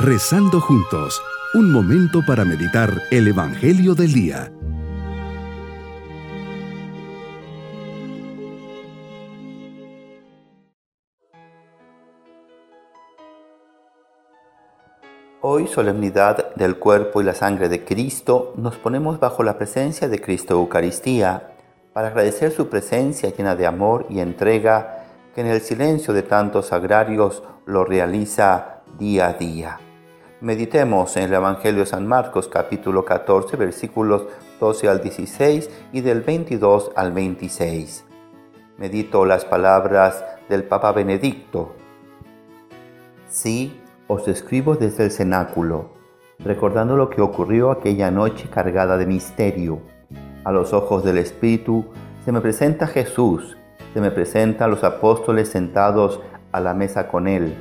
Rezando juntos, un momento para meditar el Evangelio del Día. Hoy, solemnidad del cuerpo y la sangre de Cristo, nos ponemos bajo la presencia de Cristo Eucaristía para agradecer su presencia llena de amor y entrega que en el silencio de tantos agrarios lo realiza día a día. Meditemos en el Evangelio de San Marcos capítulo 14 versículos 12 al 16 y del 22 al 26. Medito las palabras del Papa Benedicto. Sí, os escribo desde el cenáculo, recordando lo que ocurrió aquella noche cargada de misterio. A los ojos del Espíritu se me presenta Jesús, se me presentan los apóstoles sentados a la mesa con él.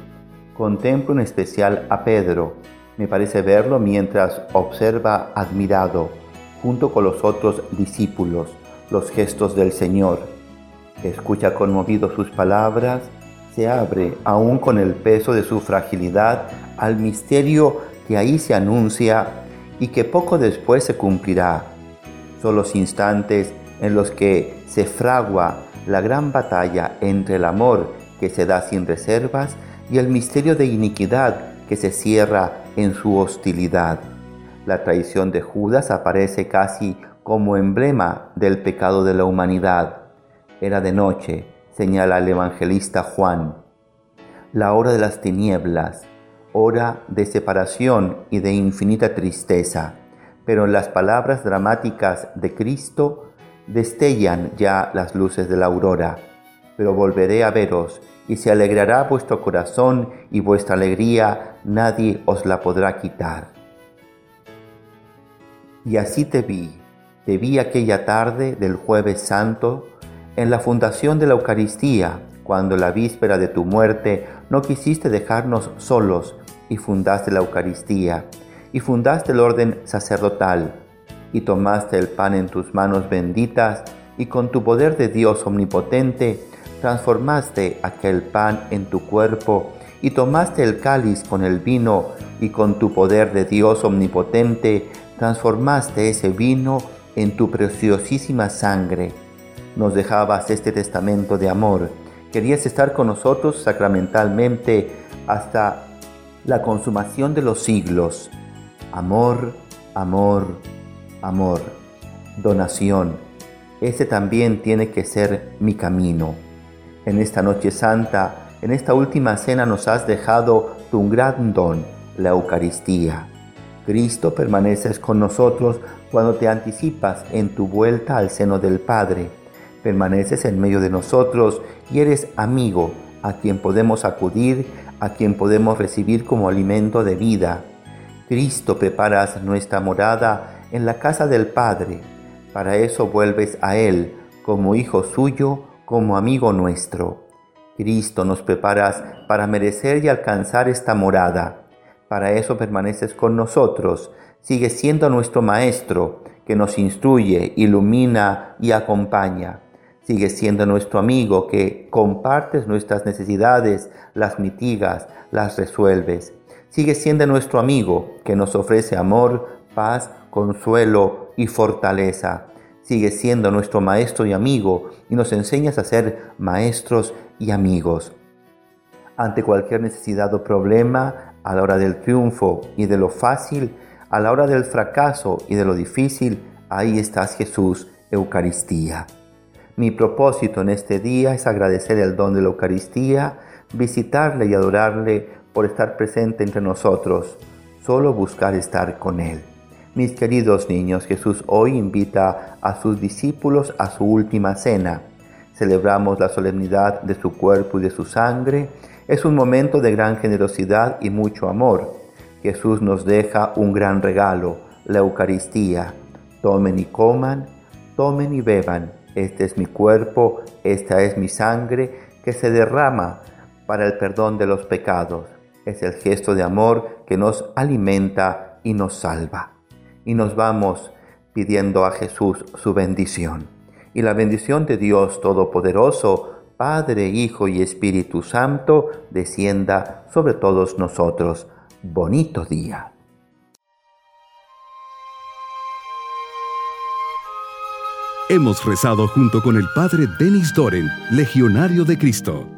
Contemplo en especial a Pedro. Me parece verlo mientras observa admirado, junto con los otros discípulos, los gestos del Señor. Escucha conmovido sus palabras se abre, aún con el peso de su fragilidad, al misterio que ahí se anuncia y que poco después se cumplirá. Son los instantes en los que se fragua la gran batalla entre el amor que se da sin reservas y el misterio de iniquidad que se cierra en su hostilidad. La traición de Judas aparece casi como emblema del pecado de la humanidad. Era de noche, señala el evangelista Juan. La hora de las tinieblas, hora de separación y de infinita tristeza, pero en las palabras dramáticas de Cristo destellan ya las luces de la aurora. Pero volveré a veros y se alegrará vuestro corazón y vuestra alegría nadie os la podrá quitar. Y así te vi, te vi aquella tarde del jueves santo, en la fundación de la Eucaristía, cuando la víspera de tu muerte no quisiste dejarnos solos y fundaste la Eucaristía, y fundaste el orden sacerdotal, y tomaste el pan en tus manos benditas, y con tu poder de Dios omnipotente, transformaste aquel pan en tu cuerpo, y tomaste el cáliz con el vino, y con tu poder de Dios omnipotente, transformaste ese vino en tu preciosísima sangre nos dejabas este testamento de amor. Querías estar con nosotros sacramentalmente hasta la consumación de los siglos. Amor, amor, amor. Donación. Ese también tiene que ser mi camino. En esta noche santa, en esta última cena nos has dejado tu gran don, la Eucaristía. Cristo permaneces con nosotros cuando te anticipas en tu vuelta al seno del Padre permaneces en medio de nosotros y eres amigo a quien podemos acudir, a quien podemos recibir como alimento de vida. Cristo preparas nuestra morada en la casa del Padre. Para eso vuelves a Él como hijo suyo, como amigo nuestro. Cristo nos preparas para merecer y alcanzar esta morada. Para eso permaneces con nosotros. Sigues siendo nuestro Maestro, que nos instruye, ilumina y acompaña. Sigues siendo nuestro amigo que compartes nuestras necesidades, las mitigas, las resuelves. Sigues siendo nuestro amigo que nos ofrece amor, paz, consuelo y fortaleza. Sigues siendo nuestro maestro y amigo y nos enseñas a ser maestros y amigos. Ante cualquier necesidad o problema, a la hora del triunfo y de lo fácil, a la hora del fracaso y de lo difícil, ahí estás Jesús, Eucaristía. Mi propósito en este día es agradecer el don de la Eucaristía, visitarle y adorarle por estar presente entre nosotros, solo buscar estar con Él. Mis queridos niños, Jesús hoy invita a sus discípulos a su última cena. Celebramos la solemnidad de su cuerpo y de su sangre. Es un momento de gran generosidad y mucho amor. Jesús nos deja un gran regalo, la Eucaristía. Tomen y coman, tomen y beban este es mi cuerpo, esta es mi sangre que se derrama para el perdón de los pecados. Es el gesto de amor que nos alimenta y nos salva. Y nos vamos pidiendo a Jesús su bendición. Y la bendición de Dios Todopoderoso, Padre, Hijo y Espíritu Santo, descienda sobre todos nosotros. bonito día. Hemos rezado junto con el Padre Denis Doren, Legionario de Cristo.